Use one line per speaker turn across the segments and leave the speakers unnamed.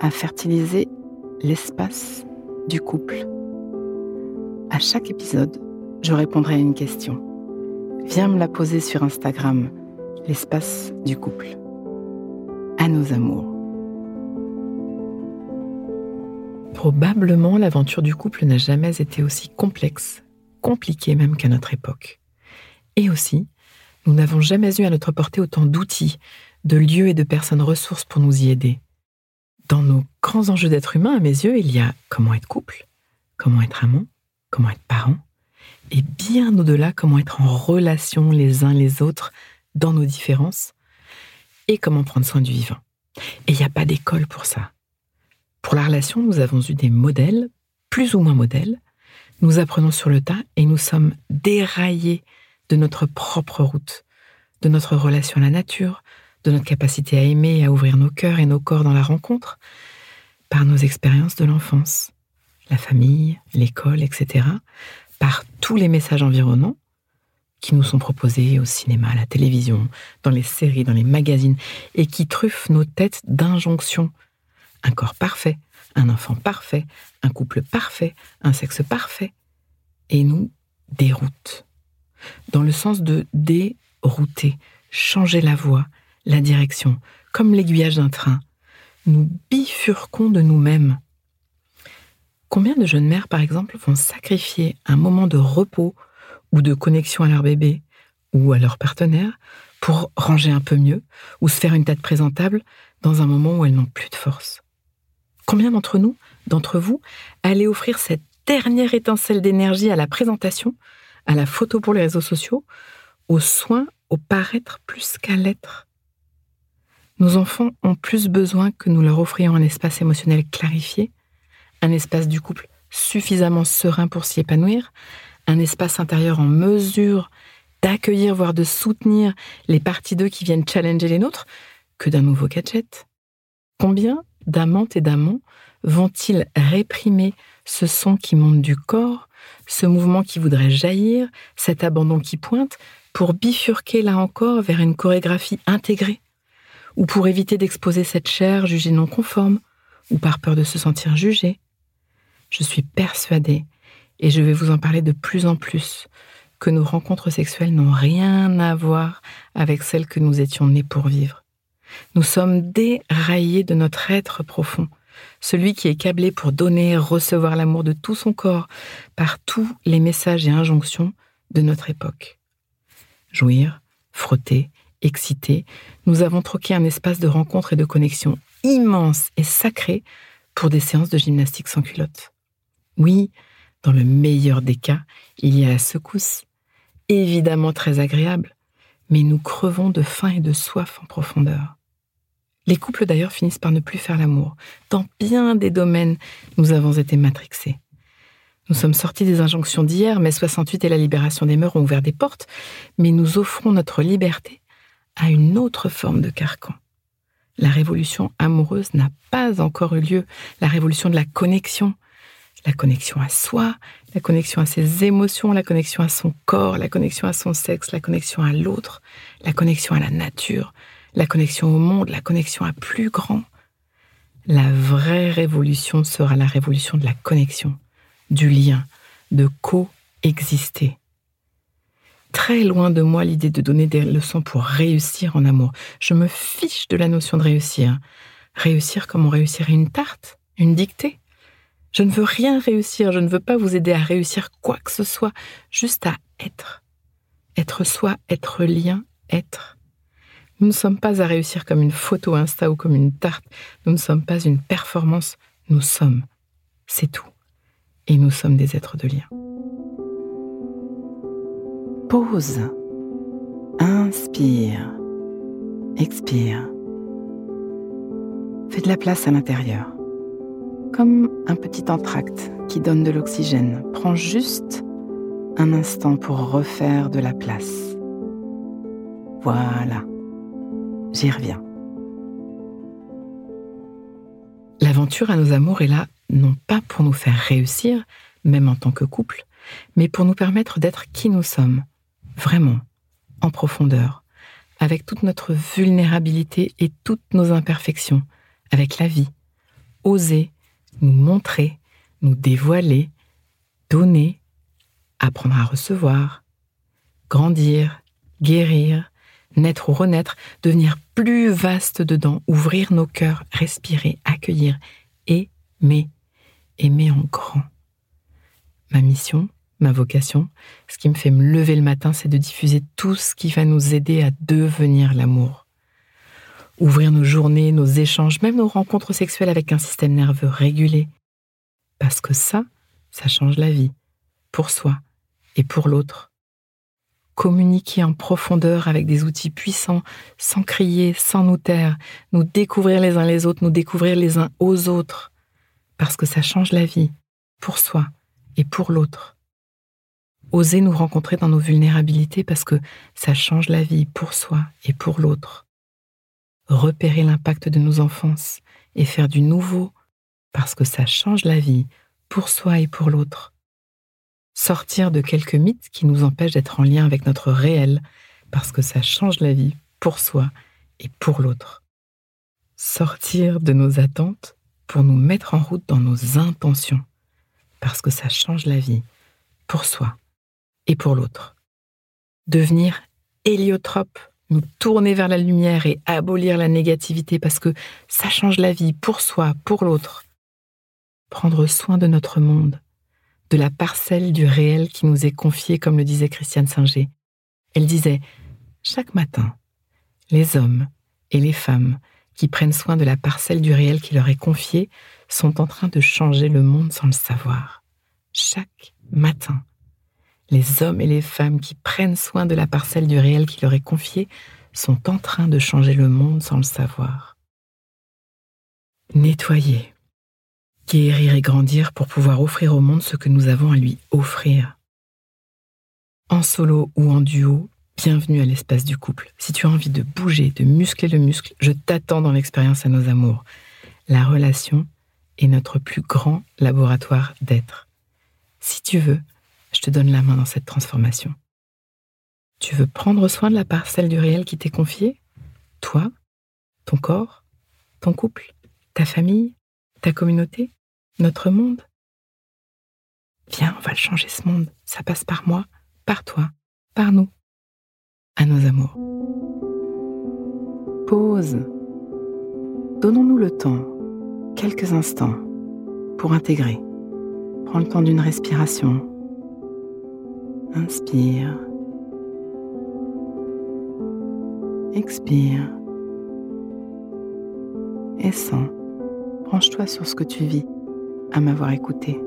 à fertiliser l'espace du couple. À chaque épisode, je répondrai à une question. Viens me la poser sur Instagram, l'espace du couple. À nos amours. Probablement, l'aventure du couple n'a jamais été aussi complexe, compliquée même qu'à notre époque. Et aussi, nous n'avons jamais eu à notre portée autant d'outils, de lieux et de personnes ressources pour nous y aider. Dans nos grands enjeux d'être humain, à mes yeux, il y a comment être couple, comment être amant, comment être parent, et bien au-delà, comment être en relation les uns les autres dans nos différences, et comment prendre soin du vivant. Et il n'y a pas d'école pour ça. Pour la relation, nous avons eu des modèles, plus ou moins modèles, nous apprenons sur le tas et nous sommes déraillés de notre propre route, de notre relation à la nature, de notre capacité à aimer et à ouvrir nos cœurs et nos corps dans la rencontre, par nos expériences de l'enfance, la famille, l'école, etc., par tous les messages environnants qui nous sont proposés au cinéma, à la télévision, dans les séries, dans les magazines, et qui truffent nos têtes d'injonctions. Un corps parfait, un enfant parfait, un couple parfait, un sexe parfait, et nous déroutent. Dans le sens de dérouter, changer la voie, la direction, comme l'aiguillage d'un train. Nous bifurquons de nous-mêmes. Combien de jeunes mères, par exemple, vont sacrifier un moment de repos ou de connexion à leur bébé ou à leur partenaire pour ranger un peu mieux ou se faire une tête présentable dans un moment où elles n'ont plus de force? Combien d'entre nous, d'entre vous, allez offrir cette dernière étincelle d'énergie à la présentation, à la photo pour les réseaux sociaux, aux soins, au paraître plus qu'à l'être? Nos enfants ont plus besoin que nous leur offrions un espace émotionnel clarifié, un espace du couple suffisamment serein pour s'y épanouir, un espace intérieur en mesure d'accueillir, voire de soutenir les parties d'eux qui viennent challenger les nôtres, que d'un nouveau gadget. Combien d'amantes et d'amants vont-ils réprimer ce son qui monte du corps, ce mouvement qui voudrait jaillir, cet abandon qui pointe, pour bifurquer là encore vers une chorégraphie intégrée ou pour éviter d'exposer cette chair jugée non conforme, ou par peur de se sentir jugée. Je suis persuadée, et je vais vous en parler de plus en plus, que nos rencontres sexuelles n'ont rien à voir avec celles que nous étions nés pour vivre. Nous sommes déraillés de notre être profond, celui qui est câblé pour donner, recevoir l'amour de tout son corps par tous les messages et injonctions de notre époque. Jouir, frotter, excités, nous avons troqué un espace de rencontre et de connexion immense et sacré pour des séances de gymnastique sans culotte. Oui, dans le meilleur des cas, il y a la secousse, évidemment très agréable, mais nous crevons de faim et de soif en profondeur. Les couples d'ailleurs finissent par ne plus faire l'amour. Dans bien des domaines, nous avons été matrixés. Nous sommes sortis des injonctions d'hier, mais 68 et la libération des mœurs ont ouvert des portes, mais nous offrons notre liberté à une autre forme de carcan. La révolution amoureuse n'a pas encore eu lieu, la révolution de la connexion, la connexion à soi, la connexion à ses émotions, la connexion à son corps, la connexion à son sexe, la connexion à l'autre, la connexion à la nature, la connexion au monde, la connexion à plus grand. La vraie révolution sera la révolution de la connexion, du lien, de coexister très loin de moi l'idée de donner des leçons pour réussir en amour. Je me fiche de la notion de réussir. Réussir comme on réussirait une tarte, Une dictée Je ne veux rien réussir, je ne veux pas vous aider à réussir quoi que ce soit, juste à être. Être soi, être lien, être. Nous ne sommes pas à réussir comme une photo Insta ou comme une tarte. Nous ne sommes pas une performance. Nous sommes. C'est tout. Et nous sommes des êtres de lien.
Pause. Inspire. Expire. Fais de la place à l'intérieur. Comme un petit entracte qui donne de l'oxygène. Prends juste un instant pour refaire de la place. Voilà. J'y reviens.
L'aventure à nos amours est là non pas pour nous faire réussir, même en tant que couple, mais pour nous permettre d'être qui nous sommes, vraiment, en profondeur, avec toute notre vulnérabilité et toutes nos imperfections, avec la vie. Oser nous montrer, nous dévoiler, donner, apprendre à recevoir, grandir, guérir, naître ou renaître, devenir plus vaste dedans, ouvrir nos cœurs, respirer, accueillir, aimer, aimer en grand. Ma mission, ma vocation, ce qui me fait me lever le matin, c'est de diffuser tout ce qui va nous aider à devenir l'amour. Ouvrir nos journées, nos échanges, même nos rencontres sexuelles avec un système nerveux régulé. Parce que ça, ça change la vie, pour soi et pour l'autre communiquer en profondeur avec des outils puissants, sans crier, sans nous taire, nous découvrir les uns les autres, nous découvrir les uns aux autres, parce que ça change la vie, pour soi et pour l'autre. Oser nous rencontrer dans nos vulnérabilités parce que ça change la vie pour soi et pour l'autre. Repérer l'impact de nos enfances et faire du nouveau parce que ça change la vie pour soi et pour l'autre sortir de quelques mythes qui nous empêchent d'être en lien avec notre réel, parce que ça change la vie pour soi et pour l'autre. Sortir de nos attentes pour nous mettre en route dans nos intentions, parce que ça change la vie pour soi et pour l'autre. Devenir héliotrope, nous tourner vers la lumière et abolir la négativité parce que ça change la vie pour soi, pour l'autre. Prendre soin de notre monde, de la parcelle du réel qui nous est confiée, comme le disait Christiane Singer. Elle disait Chaque matin, les hommes et les femmes qui prennent soin de la parcelle du réel qui leur est confiée sont en train de changer le monde sans le savoir. Chaque matin, les hommes et les femmes qui prennent soin de la parcelle du réel qui leur est confiée sont en train de changer le monde sans le savoir. Nettoyer, guérir et grandir pour pouvoir offrir au monde ce que nous avons à lui offrir. En solo ou en duo, bienvenue à l'espace du couple. Si tu as envie de bouger, de muscler le muscle, je t'attends dans l'expérience à nos amours. La relation est notre plus grand laboratoire d'être. Si tu veux, je te donne la main dans cette transformation. Tu veux prendre soin de la parcelle du réel qui t'est confiée? Toi, ton corps, ton couple, ta famille, ta communauté notre monde? Viens, on va le changer ce monde. Ça passe par moi, par toi, par nous, à nos amours. Pause. Donnons-nous le temps, quelques instants, pour intégrer. Prends le temps d'une respiration. Inspire. Expire. Et sens. Branche-toi sur ce que tu vis à m'avoir écouté.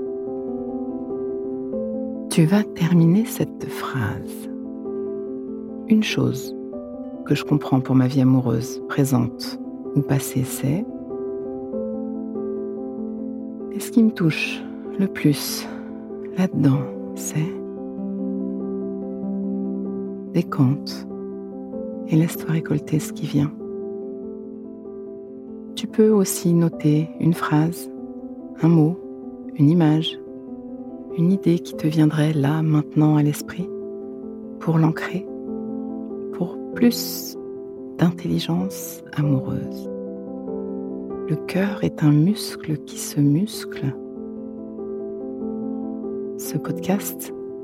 Tu vas terminer cette phrase. Une chose que je comprends pour ma vie amoureuse, présente ou passée, c'est et ce qui me touche le plus là-dedans, c'est décompte et laisse-toi récolter ce qui vient. Tu peux aussi noter une phrase un mot, une image, une idée qui te viendrait là, maintenant à l'esprit, pour l'ancrer, pour plus d'intelligence amoureuse. Le cœur est un muscle qui se muscle. Ce podcast